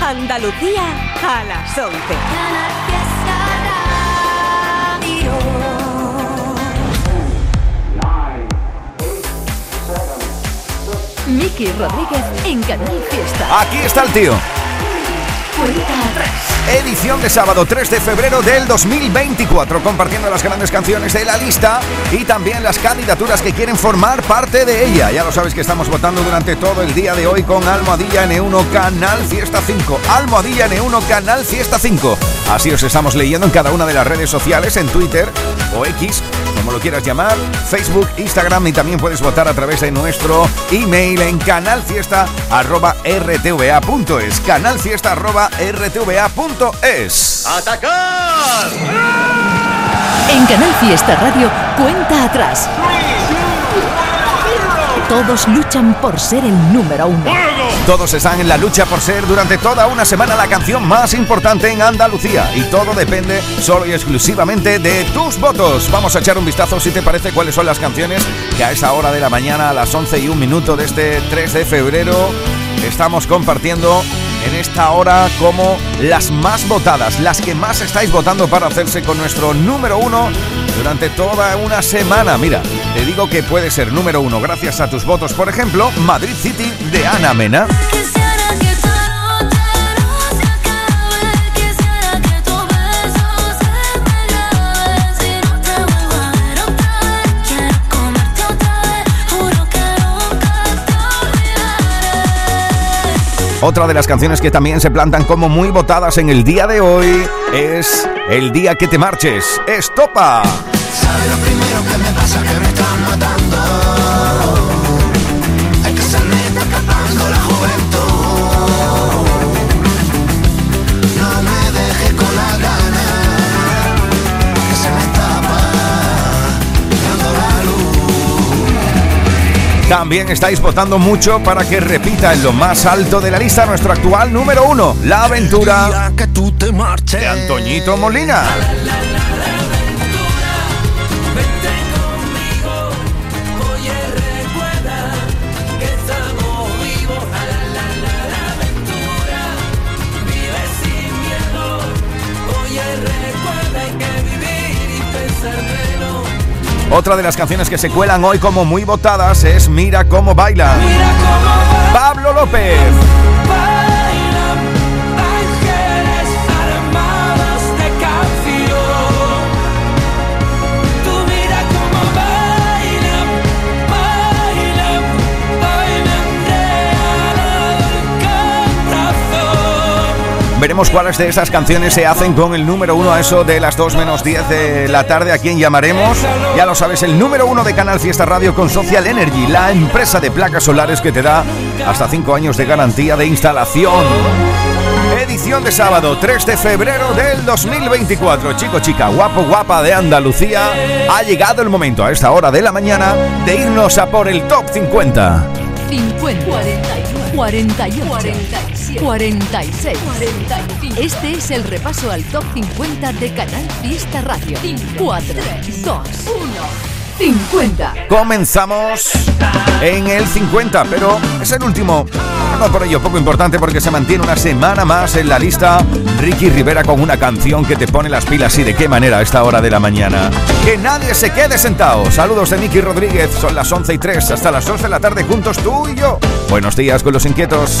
Andalucía a las 11. Miki Rodríguez en Canal Fiesta. Aquí está el tío. Edición de sábado 3 de febrero del 2024, compartiendo las grandes canciones de la lista y también las candidaturas que quieren formar parte de ella. Ya lo sabes que estamos votando durante todo el día de hoy con Almohadilla N1 Canal Fiesta 5. Almohadilla N1 Canal Fiesta 5. Así os estamos leyendo en cada una de las redes sociales, en Twitter o X, como lo quieras llamar, Facebook, Instagram y también puedes votar a través de nuestro email en canalfiesta.rtva.es. Canalfiesta.rtva.es. ¡Atacar! En Canal Fiesta Radio, cuenta atrás. Todos luchan por ser el número uno. Todos están en la lucha por ser durante toda una semana la canción más importante en Andalucía y todo depende solo y exclusivamente de tus votos. Vamos a echar un vistazo si te parece cuáles son las canciones que a esa hora de la mañana a las 11 y un minuto de este 3 de febrero estamos compartiendo en esta hora como las más votadas, las que más estáis votando para hacerse con nuestro número uno durante toda una semana. Mira, te digo que puede ser número uno gracias a tus votos. Por ejemplo, Madrid City de Ana Mena. Otra de las canciones que también se plantan como muy votadas en el día de hoy es El día que te marches. ¡Estopa! ¿Sabe lo primero que me pasa? Que me están matando. Hay que ser neta escapando la juventud. No me dejes con la gana. Que se me escapa. Dando la luz. También estáis votando mucho para que repita en lo más alto de la lista nuestro actual número uno, La Aventura que tú te marches. de Antoñito Molina. Otra de las canciones que se cuelan hoy como muy votadas es Mira cómo baila. Pablo López. Veremos cuáles de esas canciones se hacen con el número uno a eso de las 2 menos 10 de la tarde. ¿A quién llamaremos? Ya lo sabes, el número uno de Canal Fiesta Radio con Social Energy, la empresa de placas solares que te da hasta 5 años de garantía de instalación. Edición de sábado 3 de febrero del 2024. Chico, chica, guapo, guapa de Andalucía. Ha llegado el momento a esta hora de la mañana de irnos a por el top 50. 50, 41, 48, 47, 46, 45. Este es el repaso al top 50 de Canal Fiesta Radio. 4, 2, 1, 50. Comenzamos en el 50, pero es el último. No por ello poco importante porque se mantiene una semana más en la lista Ricky Rivera con una canción que te pone las pilas y de qué manera a esta hora de la mañana. Que nadie se quede sentado. Saludos de Miki Rodríguez, son las 11 y 3 hasta las 2 de la tarde juntos tú y yo. Buenos días con los inquietos.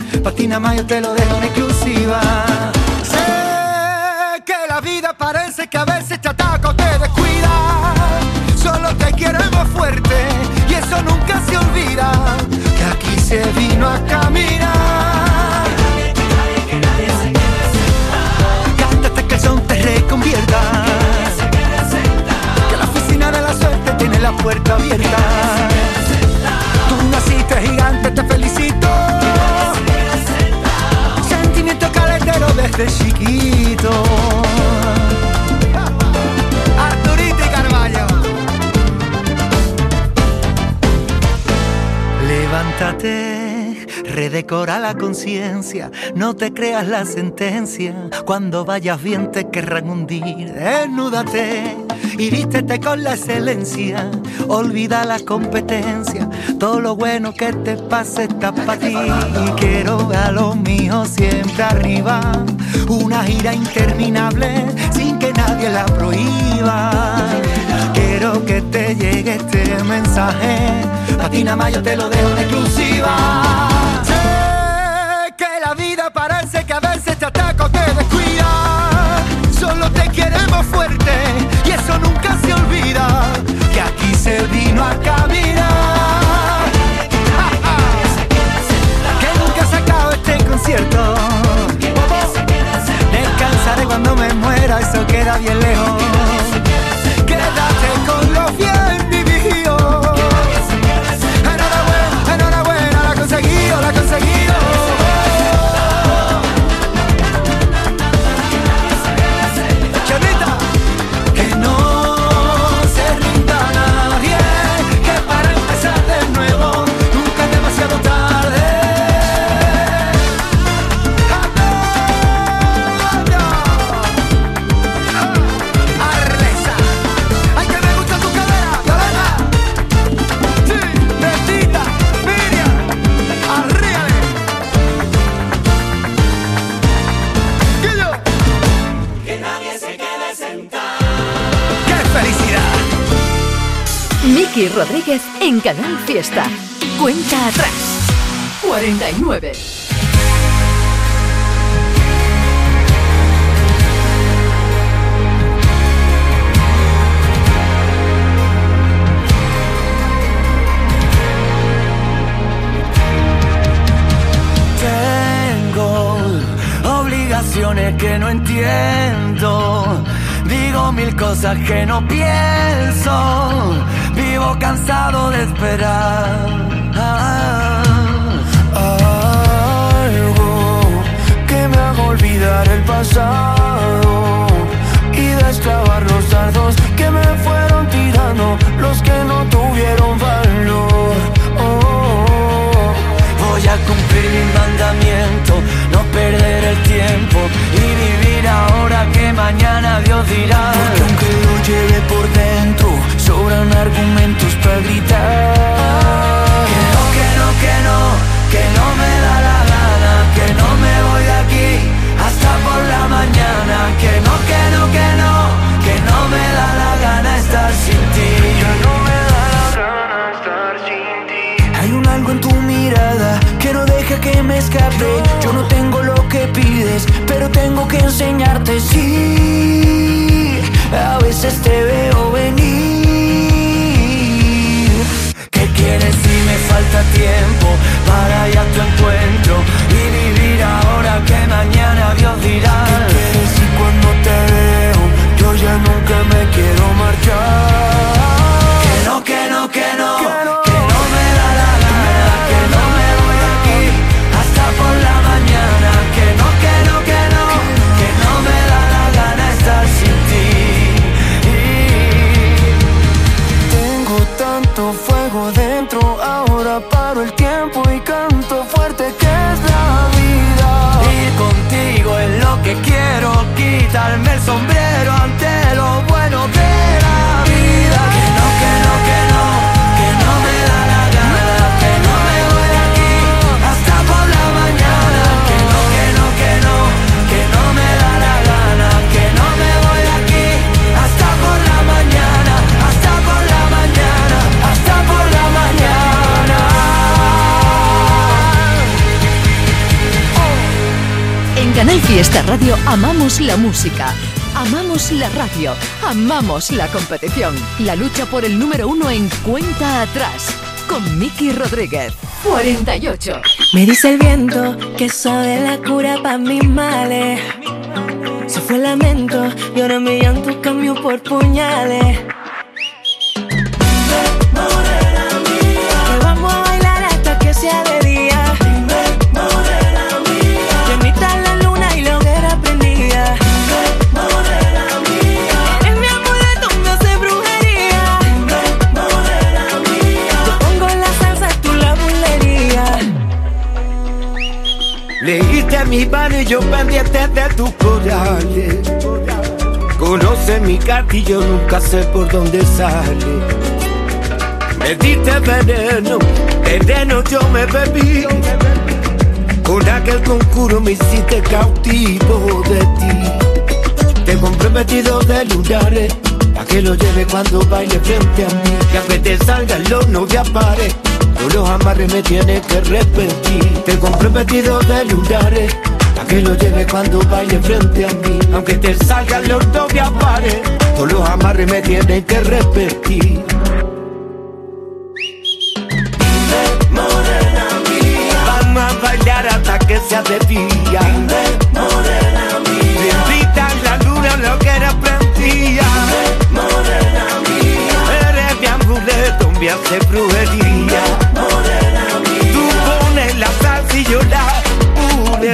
pa' ti nada más yo te lo dejo en exclusiva. Sé que la vida parece que a veces te ataca o te descuida. Solo te queremos fuerte y eso nunca se olvida. Que aquí se vino a caminar. Cántate que el son te reconvierta. Que la oficina de la suerte tiene la puerta abierta. fuiste chiquito. Arturito y Carballo. Levántate, redecora la conciencia, no te creas la sentencia. Cuando vayas bien te querrán hundir. Desnúdate y vístete con la excelencia. Olvida la competencia, todo lo bueno que te pase está para ti. Y quiero a los míos siempre arriba, una gira interminable sin que nadie la prohíba. Quiero que te llegue este mensaje, a ti nada más yo te lo dejo en exclusiva. Sé que la vida parece que a veces te ataca o te descuida. Solo te queremos fuerte vino a caminar. Que nunca se acabe este concierto. Descansaré cuando me muera, eso queda bien lejos. Miki Rodríguez en Canal Fiesta. Cuenta atrás. 49. Tengo obligaciones que no entiendo. Digo mil cosas que no pienso. Vivo cansado de esperar. Algo que me haga olvidar el pasado y destrabar los dardos que me fueron tirando los que no tuvieron valor. Oh, voy a cumplir mi mandamiento, no perder el tiempo y vivir ahora que mañana Dios dirá. Argumentos para gritar. Que no, que no, que no, que no me da la gana, que no me voy de aquí hasta por la mañana. Que no, que no, que no, que no me da la gana estar sin ti. no me da la gana estar sin ti. Hay un algo en tu mirada que no deja que me escape. Yo no tengo lo que pides, pero tengo que enseñarte. Sí, a veces te veo tiempo para ir a tu encuentro quiero, quitarme el sombrero Fiesta Radio amamos la música, amamos la radio, amamos la competición. La lucha por el número uno en cuenta atrás. Con Miki Rodríguez. 48. Me dice el viento que sabe la cura para mis males. Se fue el lamento y ahora mi llanto cambió por puñales. Y yo pendiente de tus corales. Conoce mi cartillo, nunca sé por dónde sale. Me diste veneno, veneno yo me bebí. Con aquel concurso me hiciste cautivo de ti. Te compré de lunares, a que lo lleve cuando baile frente a mí. Que aunque te salga el horno de apare, todos los amarres me tienes que repetir. Te compré de lunares, a que lo lleve cuando baile frente a mí. Aunque te salga el horno de apare, todos los amarres me tienes que repetir. Vamos a bailar hasta que sea de día. morena mía. La luna, lo que era prendía. morena mía. Eres mi amuleto, me hace brujería.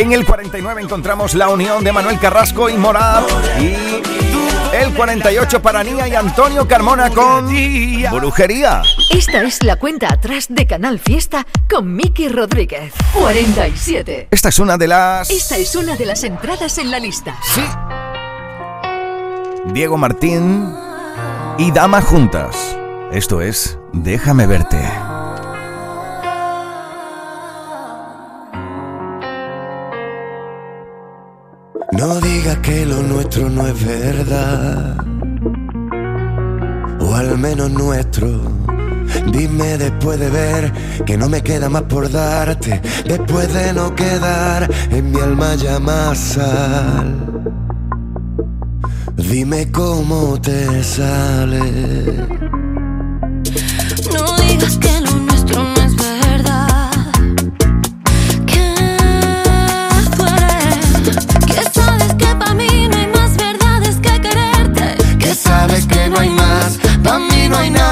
En el 49 encontramos la unión de Manuel Carrasco y Morad. Y el 48 para Nia y Antonio Carmona con Brujería. Esta es la cuenta atrás de Canal Fiesta con Miki Rodríguez. 47. Esta es una de las... Esta es una de las entradas en la lista. Sí. Diego Martín y Dama juntas. Esto es Déjame verte. No digas que lo nuestro no es verdad. O al menos nuestro. Dime después de ver que no me queda más por darte. Después de no quedar en mi alma ya más sal. Dime cómo te sale. No digas que lo nuestro no es no hay nada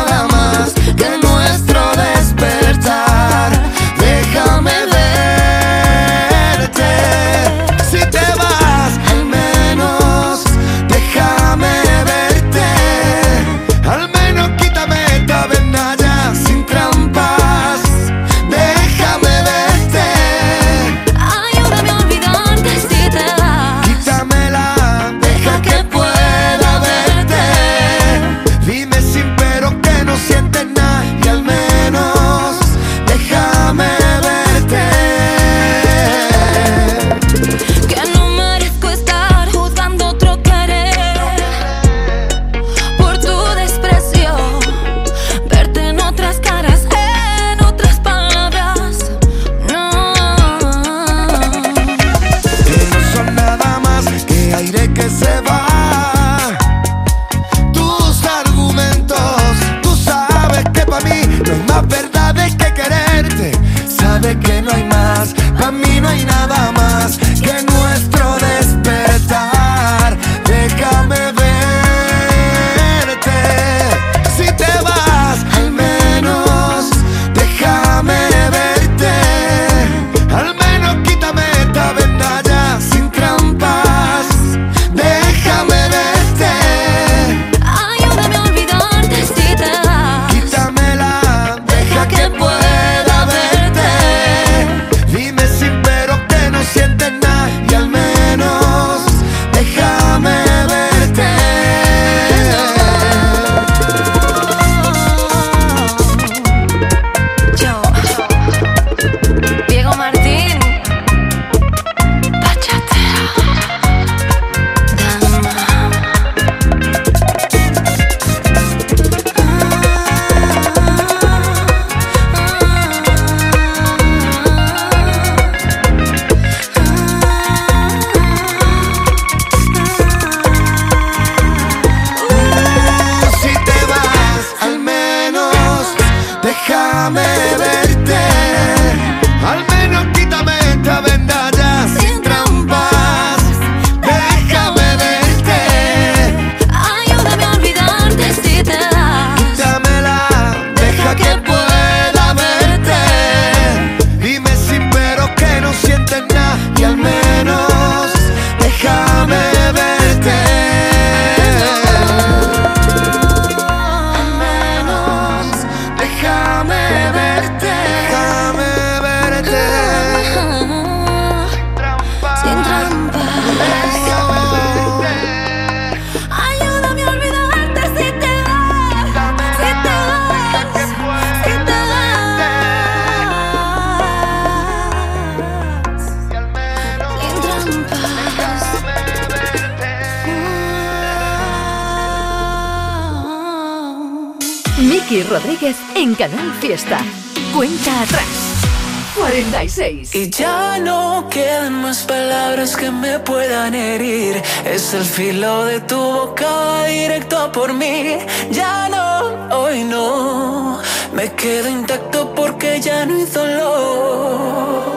Es el filo de tu boca directo por mí. Ya no, hoy no. Me quedo intacto porque ya no hay dolor.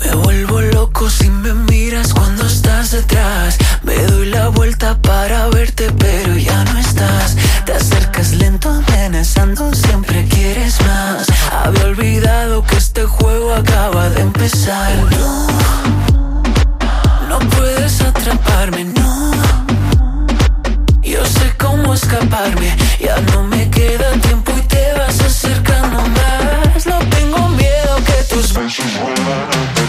Me vuelvo loco si me miras cuando estás detrás. Me doy la vuelta para verte, pero ya no estás. Te acercas lento, amenazando, siempre quieres más. Había olvidado que este juego acaba de empezar. No puedes atraparme, no. Yo sé cómo escaparme, ya no me queda tiempo y te vas acercando más. No tengo miedo que tus besos qué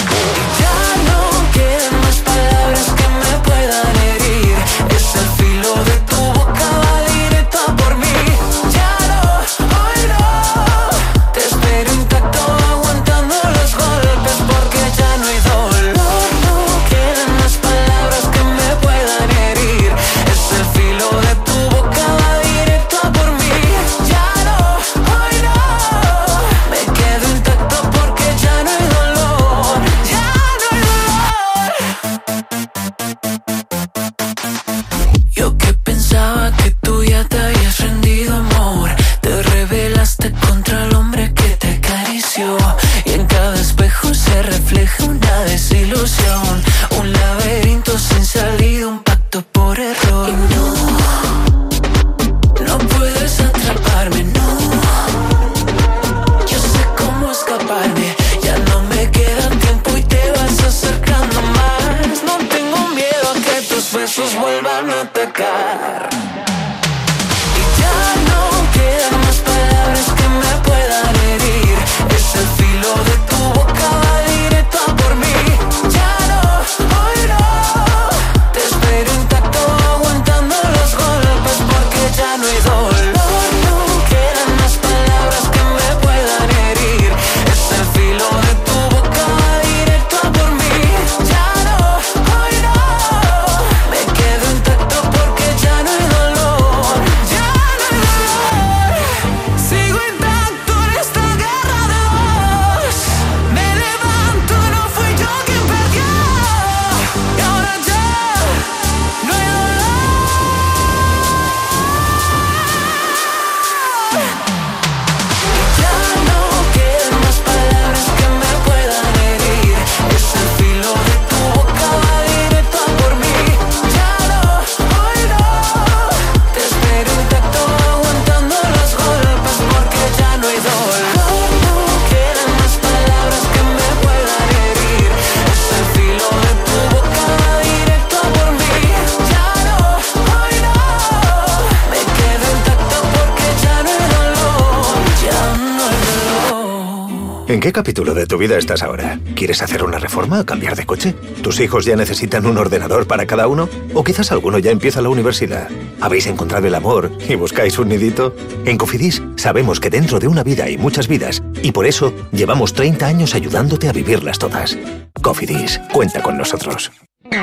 vida estás ahora? ¿Quieres hacer una reforma o cambiar de coche? ¿Tus hijos ya necesitan un ordenador para cada uno? ¿O quizás alguno ya empieza la universidad? ¿Habéis encontrado el amor y buscáis un nidito? En Cofidis sabemos que dentro de una vida hay muchas vidas y por eso llevamos 30 años ayudándote a vivirlas todas. Cofidis, cuenta con nosotros.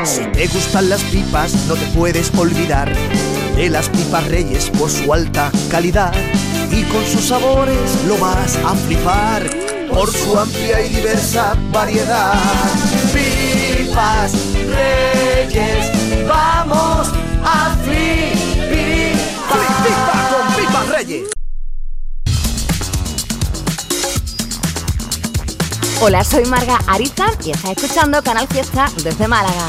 Si te gustan las pipas, no te puedes olvidar de las pipas Reyes por su alta calidad y con sus sabores lo vas a flipar por su amplia y diversa variedad. Pipas Reyes, vamos a flipar. con Pipas Reyes. Hola, soy Marga Ariza y está escuchando Canal Fiesta desde Málaga.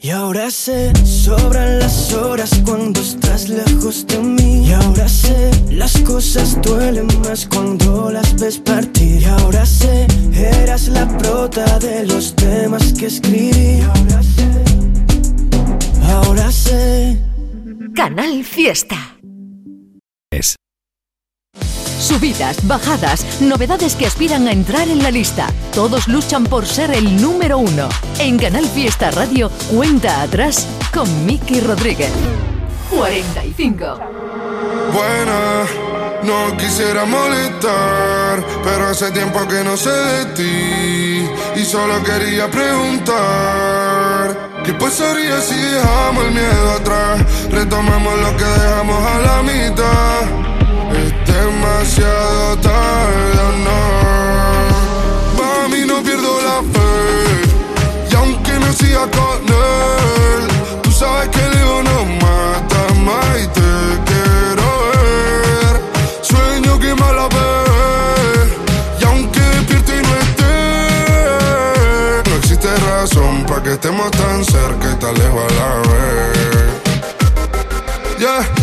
Y ahora sé, sobran las horas cuando estás lejos de mí. Y ahora sé, las cosas duelen más cuando las ves partir. Y ahora sé, eras la prota de los temas que escribí. Y ahora sé, ahora sé. Canal Fiesta. Es subidas, bajadas, novedades que aspiran a entrar en la lista. Todos luchan por ser el número uno. En Canal Fiesta Radio, cuenta atrás con Miki Rodríguez. 45. Buena, no quisiera molestar, pero hace tiempo que no sé de ti y solo quería preguntar. ¿Qué pasaría si dejamos el miedo atrás? Retomamos lo que dejamos a la mitad. Demasiado tarde, no. Mami, no pierdo la fe. Y aunque no siga con él, tú sabes que el ego no mata más y te quiero ver. Sueño que me la ve. Y aunque despierto y no esté, no existe razón para que estemos tan cerca y tan lejos a la vez. Yeah,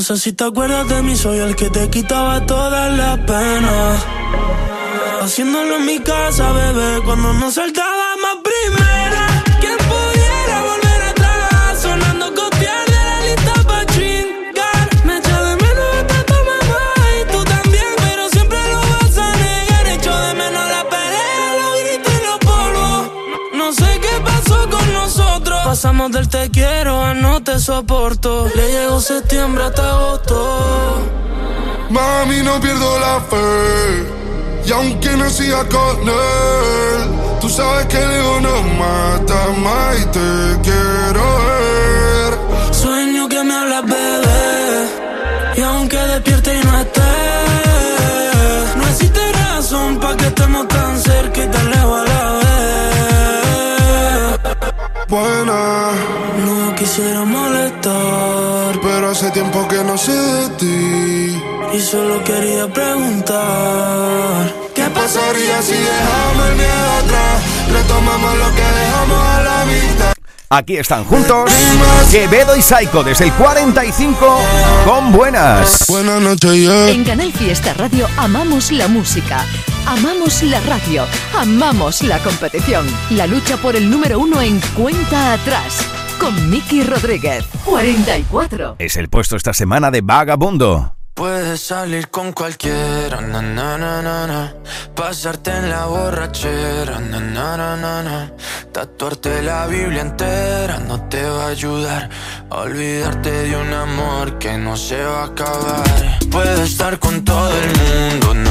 No sé si te acuerdas de mí, soy el que te quitaba todas las penas. Haciéndolo en mi casa, bebé, cuando no saltaba más primera. Pasamos del te quiero a no te soporto. Le llegó septiembre hasta agosto. Mami, no pierdo la fe. Y aunque no siga con él, tú sabes que el ego no mata más y te quiero ver. Sueño que me hablas, bebé. Y aunque despierte y no esté, no existe razón para que estemos tan cerca Buena, No quisiera molestar, pero hace tiempo que no sé de ti. y solo quería preguntar: ¿Qué pasaría si dejamos el miedo atrás? Retomamos lo que dejamos a la mitad. Aquí están juntos Quevedo y Saiko desde el 45 con buenas. Buenas noches, yeah. En Canal Fiesta Radio amamos la música, amamos la radio, amamos la competición. La lucha por el número uno en cuenta atrás. Con Miki Rodríguez. 44. Es el puesto esta semana de Vagabundo. Puedes salir con cualquiera, na, na, na, na, na. pasarte en la borrachera, na, na, na, na, na. tatuarte la Biblia entera no te va a ayudar olvidarte de un amor que no se va a acabar. Puedes estar con todo el mundo, na,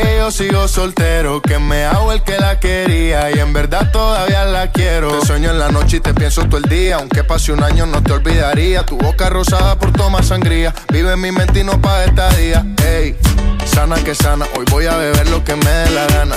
Que yo sigo soltero, que me hago el que la quería y en verdad todavía la quiero. Te sueño en la noche y te pienso todo el día, aunque pase un año no te olvidaría. Tu boca rosada por tomar sangría, vive en mi mente y no pa' esta día. Ey, sana que sana, hoy voy a beber lo que me dé la gana.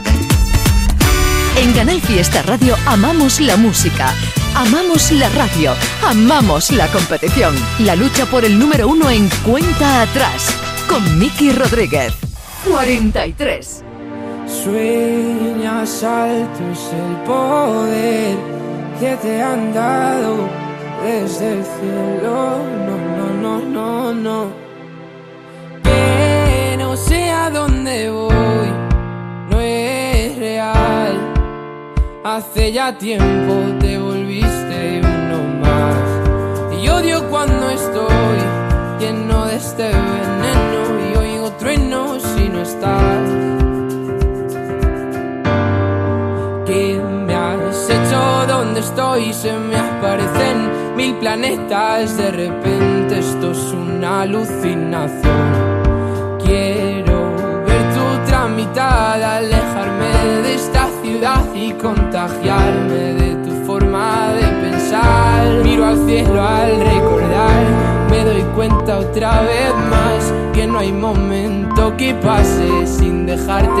En Canal Fiesta Radio amamos la música, amamos la radio, amamos la competición. La lucha por el número uno en cuenta atrás con Miki Rodríguez. 43. Sueñas alto es el poder que te han dado desde el cielo. No, no, no, no, no. Que no sé a dónde voy, no es real. Hace ya tiempo te volviste uno más. Y odio cuando estoy lleno de este veneno y oigo truenos si no estás. ¿Qué me has hecho? ¿Dónde estoy? Se me aparecen mil planetas. De repente esto es una alucinación. Quiero ver tu tramitada, alejarme de esta y contagiarme de tu forma de pensar. Miro al cielo al recordar, me doy cuenta otra vez más que no hay momento que pase sin dejarte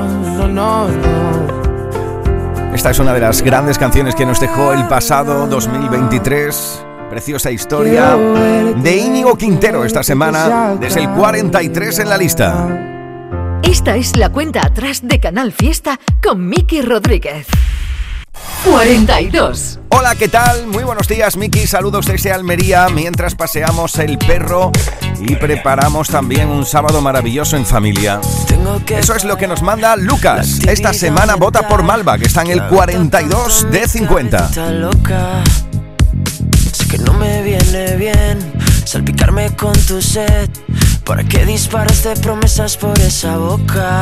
no, no, no. Esta es una de las grandes canciones que nos dejó el pasado 2023. Preciosa historia de Íñigo Quintero esta semana, desde el 43 en la lista. Esta es la cuenta atrás de Canal Fiesta con Miki Rodríguez. 42. Hola, ¿qué tal? Muy buenos días, Miki. Saludos desde Almería mientras paseamos el perro y preparamos también un sábado maravilloso en familia. Eso es lo que nos manda Lucas. Esta semana vota por Malva, que está en el 42 de 50. Sé que no me viene bien salpicarme con tu sed. ¿Para qué disparas de promesas por esa boca?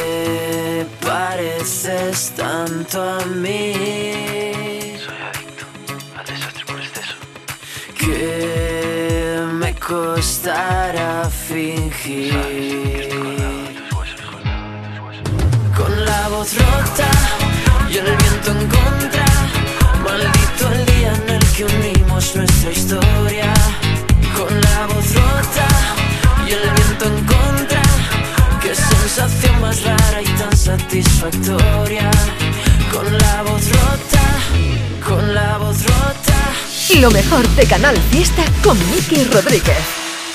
pareces tanto a mí. Soy adicto al desastre por exceso. Que me costará fingir. Con la voz rota y el viento en contra. Maldito el día en el que unimos nuestra historia. Con la voz rota sensación más rara y tan satisfactoria. Con la voz rota, con la voz rota. Lo mejor de Canal Fiesta con Miki Rodríguez.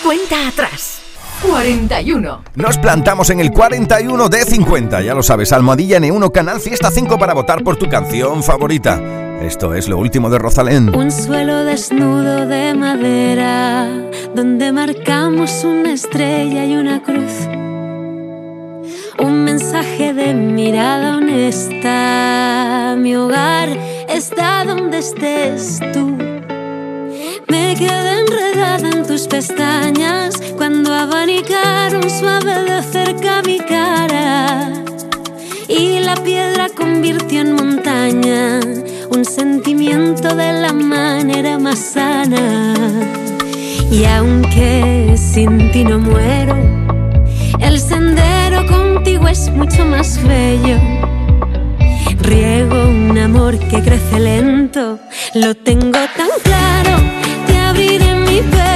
Cuenta atrás. 41. Nos plantamos en el 41 de 50. Ya lo sabes, Almohadilla N1 Canal Fiesta 5 para votar por tu canción favorita. Esto es lo último de Rosalén. Un suelo desnudo de madera, donde marcamos una estrella y una cruz. Un mensaje de mirada honesta. Mi hogar está donde estés tú. Me quedé enredada en tus pestañas cuando abanicaron suave de cerca mi cara. Y la piedra convirtió en montaña un sentimiento de la manera más sana. Y aunque sin ti no muero, el sendero contigo es mucho más bello. Riego un amor que crece lento, lo tengo tan claro. Te abriré mi pecho,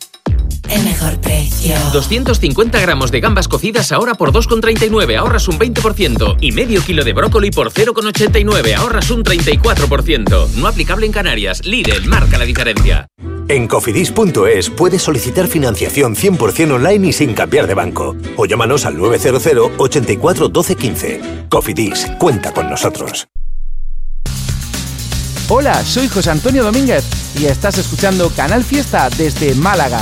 el mejor precio. 250 gramos de gambas cocidas ahora por 2,39, ahorras un 20%. Y medio kilo de brócoli por 0,89, ahorras un 34%. No aplicable en Canarias. Lidl marca la diferencia. En cofidis.es puedes solicitar financiación 100% online y sin cambiar de banco. O llámanos al 900 84 12 15. Cofidis, cuenta con nosotros. Hola, soy José Antonio Domínguez y estás escuchando Canal Fiesta desde Málaga.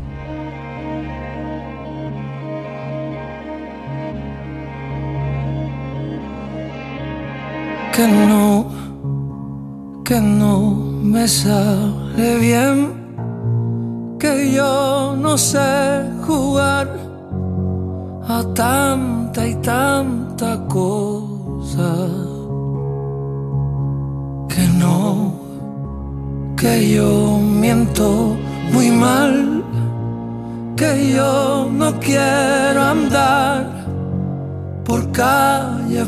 Que no, que no me sale bien, que yo no sé jugar a tanta y tanta cosa, que no, que yo miento muy mal, que yo no quiero andar por calles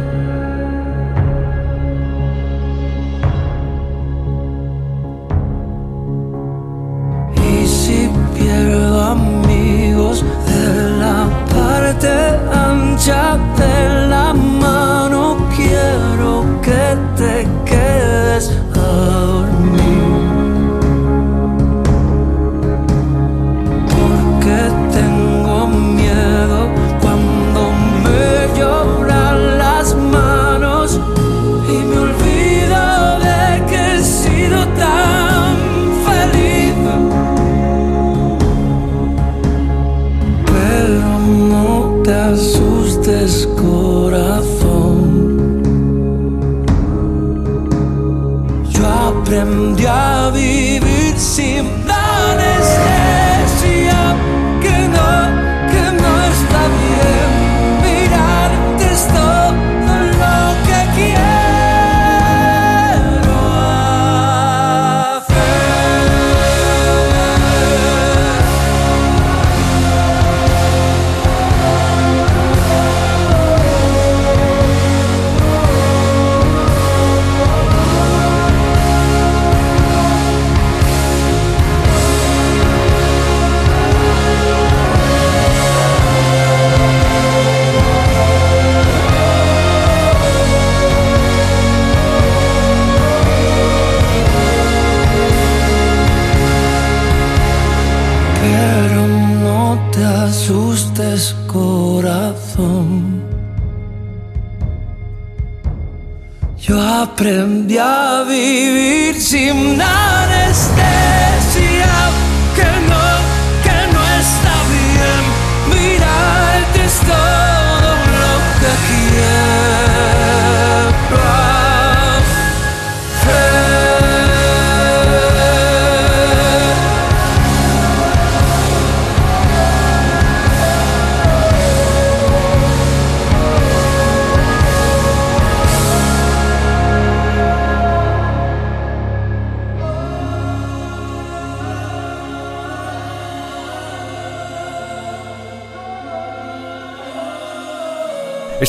Parte ancha de la mano, quiero que te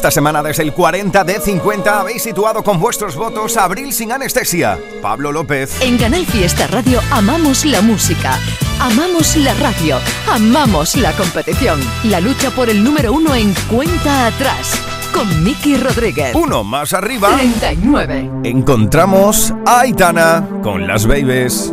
Esta semana desde el 40 de 50 habéis situado con vuestros votos Abril sin anestesia. Pablo López. En Canal Fiesta Radio amamos la música, amamos la radio, amamos la competición. La lucha por el número uno en cuenta atrás. Con Miki Rodríguez. Uno más arriba. 39. Encontramos a Aitana con las babies.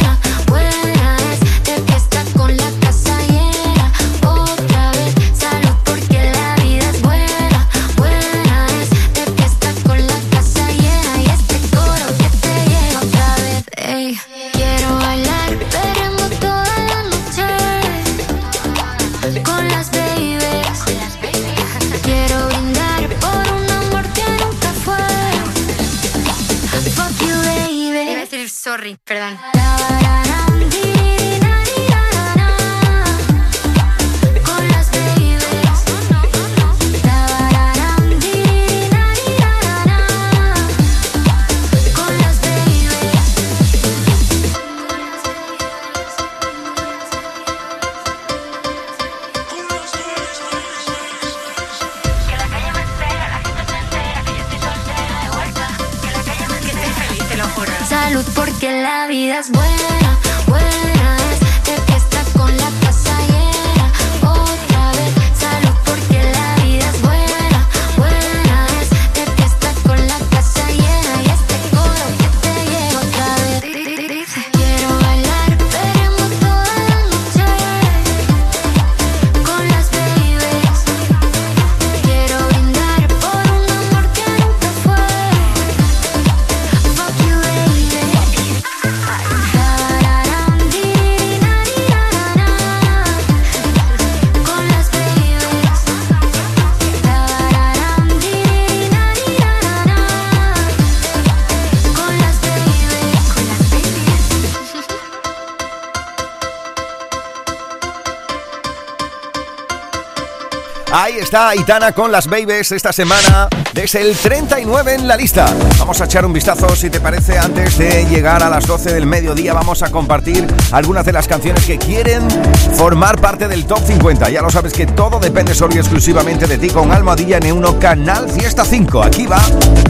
está Aitana con las babies esta semana desde el 39 en la lista. Vamos a echar un vistazo si te parece antes de llegar a las 12 del mediodía. Vamos a compartir algunas de las canciones que quieren formar parte del top 50. Ya lo sabes que todo depende solo y exclusivamente de ti con Almohadilla N1 Canal Fiesta 5. Aquí va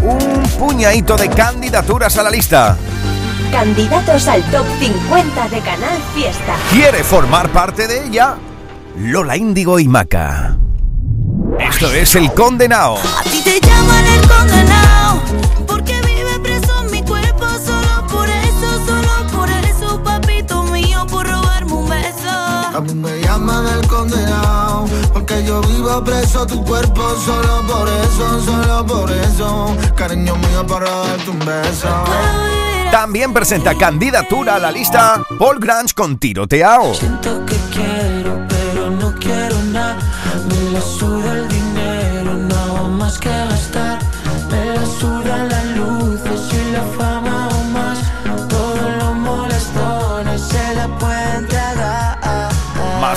un puñadito de candidaturas a la lista. Candidatos al top 50 de Canal Fiesta. ¿Quiere formar parte de ella? Lola Índigo y Maca. Esto es El Condenado. A ti te llaman el condenado porque vive preso en mi cuerpo solo por eso, solo por eso, papito mío, por robarme un beso. A mí me llaman el condenado Porque yo vivo preso tu cuerpo Solo por eso, solo por eso Cariño mío para darte un beso También presenta candidatura a la lista Paul Grange con Tiroteao. Siento que quiero, pero no quiero nada. Me la suda el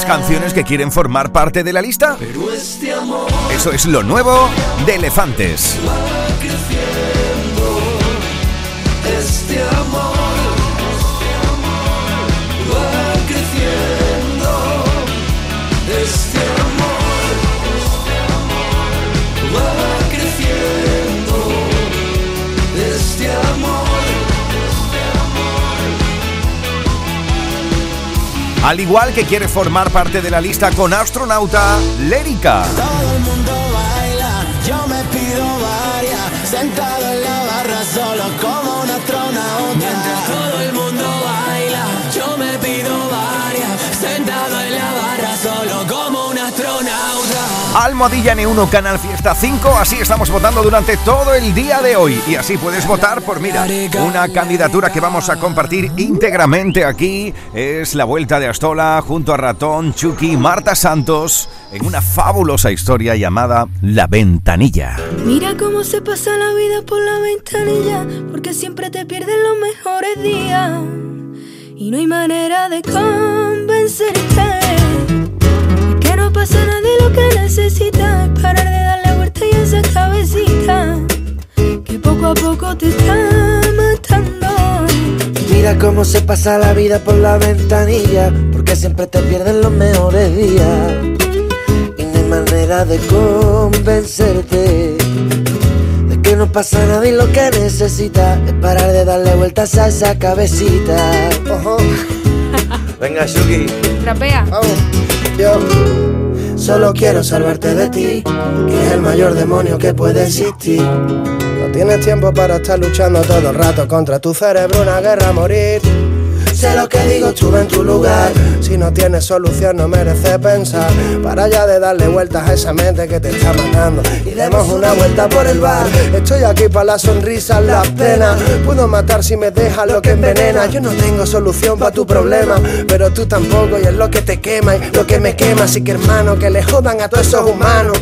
Canciones que quieren formar parte de la lista. Pero este Eso es lo nuevo de Elefantes. Al igual que quiere formar parte de la lista con astronauta Lérica. Todo el mundo baila, yo me pido Almohadilla N1 Canal Fiesta 5, así estamos votando durante todo el día de hoy y así puedes votar por mira, una candidatura que vamos a compartir íntegramente aquí es la vuelta de Astola junto a Ratón, Chucky Marta Santos en una fabulosa historia llamada La Ventanilla. Mira cómo se pasa la vida por la ventanilla, porque siempre te pierden los mejores días. Y no hay manera de convencerte no pasa nada y lo que necesitas es parar de darle vuelta y esa cabecita que poco a poco te está matando. Mira cómo se pasa la vida por la ventanilla, porque siempre te pierden los mejores días. Y no hay manera de convencerte de que no pasa nada y lo que necesitas es parar de darle vueltas a esa cabecita. Ojo. Venga, Shuki. Trapea. Yo solo quiero salvarte de ti, que es el mayor demonio que puede existir. No tienes tiempo para estar luchando todo el rato contra tu cerebro, una guerra a morir. Sé lo que digo, estuve en tu lugar. Si no tienes solución, no merece pensar. Para ya de darle vueltas a esa mente que te está matando. Y demos una vuelta por el bar. Estoy aquí para las sonrisas, las penas. Puedo matar si me dejas lo que envenena. Yo no tengo solución para tu problema, pero tú tampoco. Y es lo que te quema y lo que me quema. Así que hermano, que le jodan a todos esos humanos.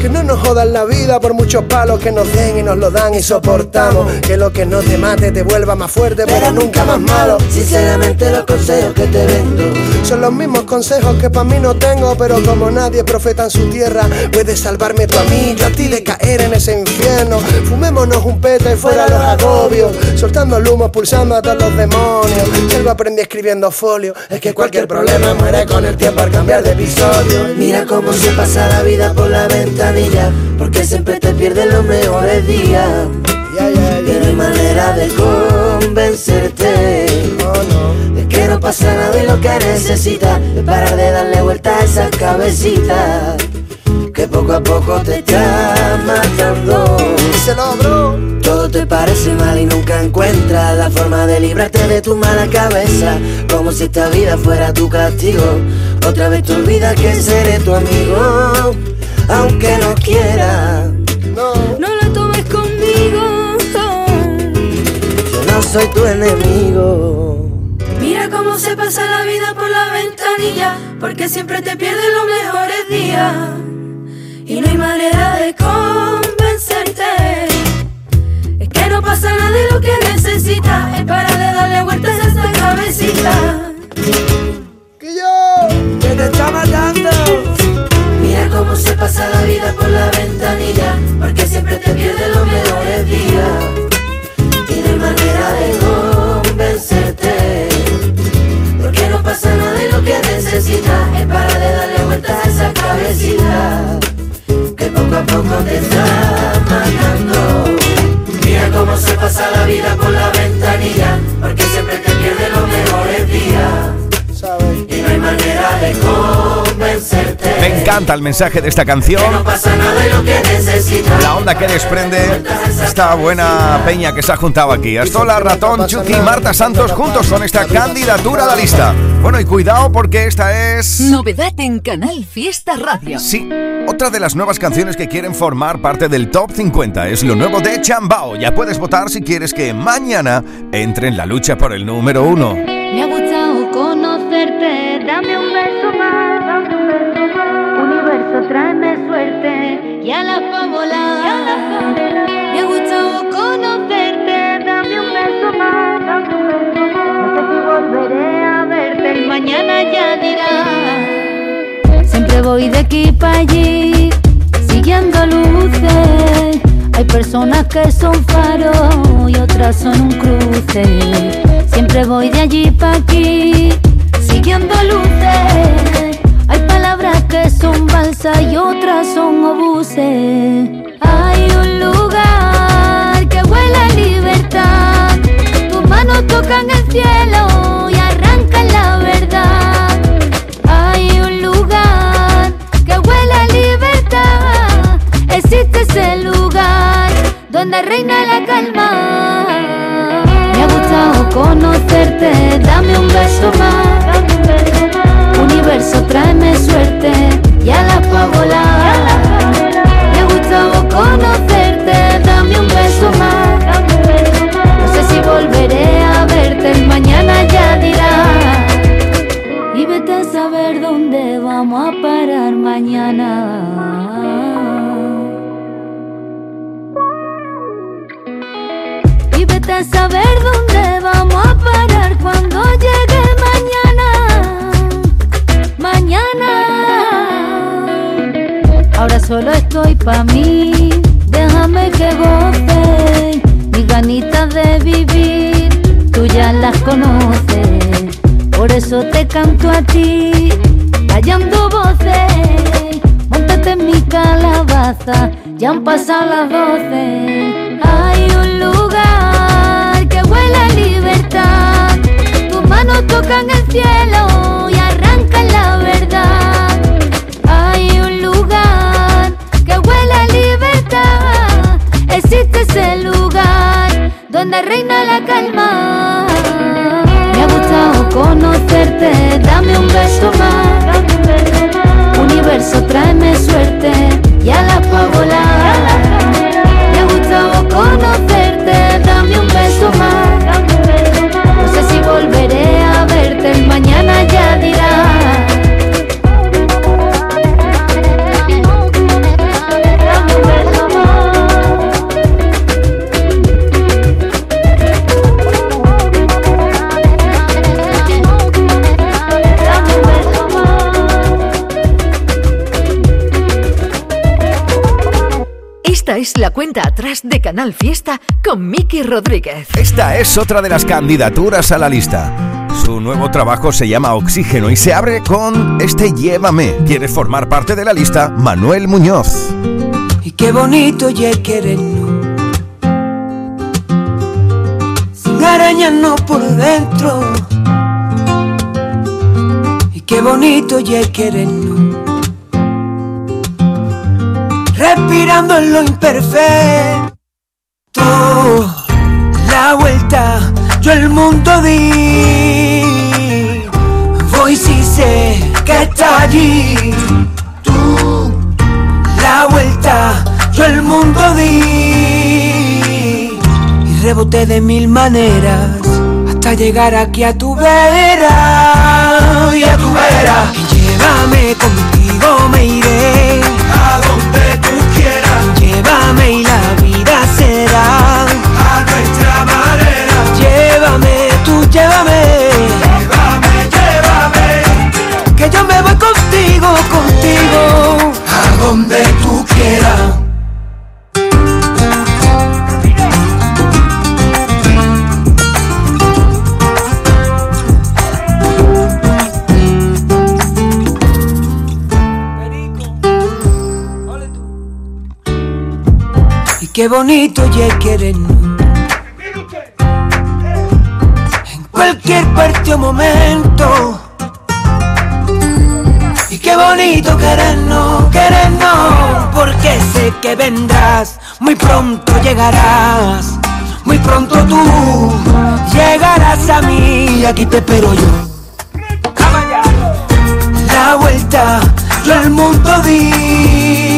Que no nos jodan la vida por muchos palos que nos den y nos lo dan y soportamos. Que lo que no te mate te vuelva más fuerte, pero nunca más malo. Sinceramente los consejos que te vendo. Son los mismos consejos que para mí no tengo Pero como nadie profeta en su tierra Puedes salvarme tú a mí, yo a ti de caer en ese infierno. Fumémonos un peta y fuera los agobios Soltando el humo, pulsando a todos los demonios. Si algo aprendí escribiendo folio Es que cualquier problema muere con el tiempo al cambiar de episodio. Mira cómo se pasa la vida por la ventanilla Porque siempre te pierden los mejores días. Y no hay manera de convencerte No pasa nada y lo que necesitas Es parar de darle vuelta a esa cabecita Que poco a poco te está matando. Díselo, bro. Todo te parece mal y nunca encuentras La forma de librarte de tu mala cabeza. Como si esta vida fuera tu castigo. Otra vez te olvidas que seré tu amigo Aunque no quiera. No, No lo tomes conmigo. Yo no soy tu enemigo se pasa la vida por la ventanilla, porque siempre te pierden los mejores días. Y no hay manera de convencerte. Es que no pasa nada de lo que necesitas, es para de darle vueltas a esta cabecita. Encanta el mensaje de esta canción. La onda que desprende esta buena peña que se ha juntado aquí. Astola, Ratón, Chucky y Marta Santos juntos con esta candidatura a la lista. Bueno, y cuidado porque esta es... Novedad en Canal Fiesta Radio. Sí, otra de las nuevas canciones que quieren formar parte del Top 50 es lo nuevo de Chambao. Ya puedes votar si quieres que mañana entre en la lucha por el número uno. Me ha gustado conocerte, dame un beso más, dame un beso más. Universo, tráeme suerte y a la volar. Me ha gustado conocerte, dame un beso más, dame un beso más. No sé si volveré a verte, el mañana ya dirá. Siempre voy de aquí para allí, siguiendo luces. Hay personas que son faros y otras son un cruce. Siempre voy de allí para aquí, siguiendo luces palabras que son balsa y otras son obuses. Hay un lugar que huele a libertad. Tus manos tocan el cielo y arrancan la verdad. Hay un lugar que huele a libertad. Existe ese lugar donde reina la calma. Me ha gustado conocerte, dame un beso más. Dame un beso más. Universo, tráeme suerte, ya la puedo volar. Me gustado conocerte, dame un beso más. No sé si volveré a verte, el mañana ya dirá. Y vete a saber dónde vamos a parar mañana. Y vete a saber solo estoy pa' mí. Déjame que goce. Mis ganitas de vivir, tú ya las conoces. Por eso te canto a ti, callando voces. Móntate en mi calabaza, ya han pasado las doce. Hay un lugar que huele a libertad. Tus manos tocan el cielo Existe ese lugar donde reina la calma. Me ha gustado conocerte, dame un beso más. Universo, tráeme suerte, ya la puedo volar. Me ha gustado conocerte, es la cuenta atrás de Canal Fiesta con Miki Rodríguez. Esta es otra de las candidaturas a la lista. Su nuevo trabajo se llama Oxígeno y se abre con este Llévame. ¿Quieres formar parte de la lista? Manuel Muñoz. Y qué bonito ya querernos Sin arañarnos por dentro Y qué bonito ya querernos Respirando en lo imperfecto. La vuelta yo el mundo di. Voy si sé que está allí. Tú la vuelta, yo el mundo di. Y reboté de mil maneras hasta llegar aquí a tu vera. Y a tu vera. Y llévame contigo, me iré. A donde. Llévame y la vida será a nuestra manera. Llévame, tú llévame. Llévame, llévame. Que yo me voy contigo, contigo. A donde tú quieras. Y qué bonito ya querernos En cualquier parte o momento. Y qué bonito querernos, querernos Porque sé que vendrás, muy pronto llegarás Muy pronto tú llegarás a mí Aquí te espero yo. La vuelta, yo el mundo di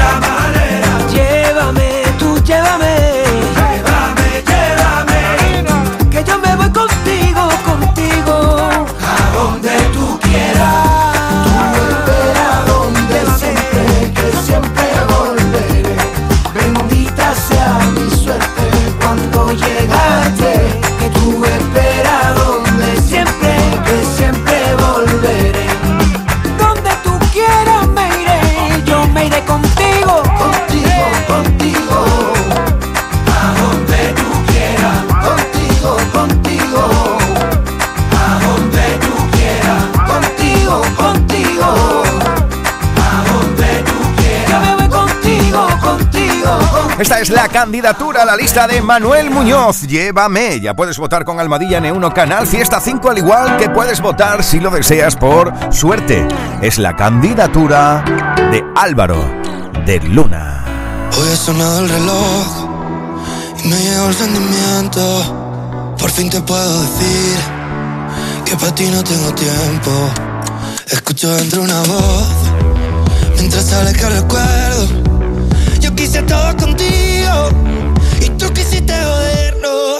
Esta es la candidatura a la lista de Manuel Muñoz. Llévame. Ya puedes votar con Almadilla N1 Canal Fiesta 5, al igual que puedes votar si lo deseas por suerte. Es la candidatura de Álvaro de Luna. Hoy ha sonado el reloj y me llegó el sentimiento. Por fin te puedo decir que para ti no tengo tiempo. Escucho dentro una voz mientras sale que recuerdo. Quise todo contigo y tú quisiste joderlo.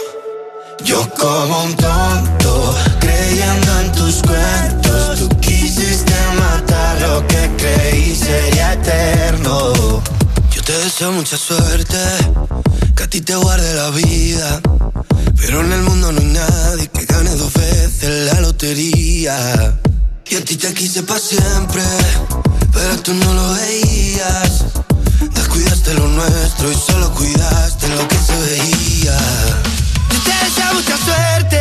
Yo como un tonto creyendo en tus cuentos. Tú quisiste matar lo que creí sería eterno. Yo te deseo mucha suerte, que a ti te guarde la vida. Pero en el mundo no hay nadie que gane dos veces la lotería. Y a ti te quise para siempre, pero tú no lo veías. Descuidaste lo nuestro y solo cuidaste lo que se veía. Yo te deseo mucha suerte,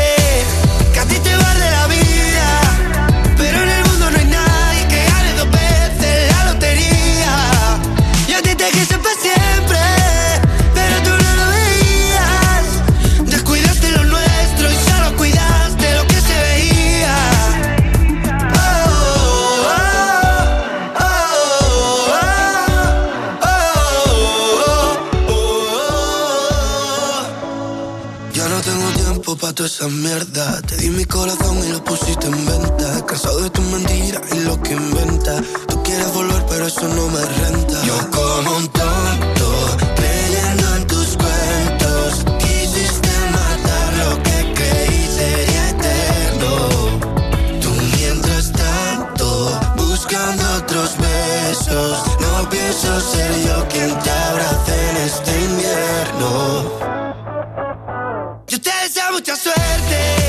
que a ti te vale la vida. Esa mierda. Te di mi corazón y lo pusiste en venta. Cansado de tus mentiras y lo que inventas. Tú quieres volver, pero eso no me renta. Yo como un mucha suerte,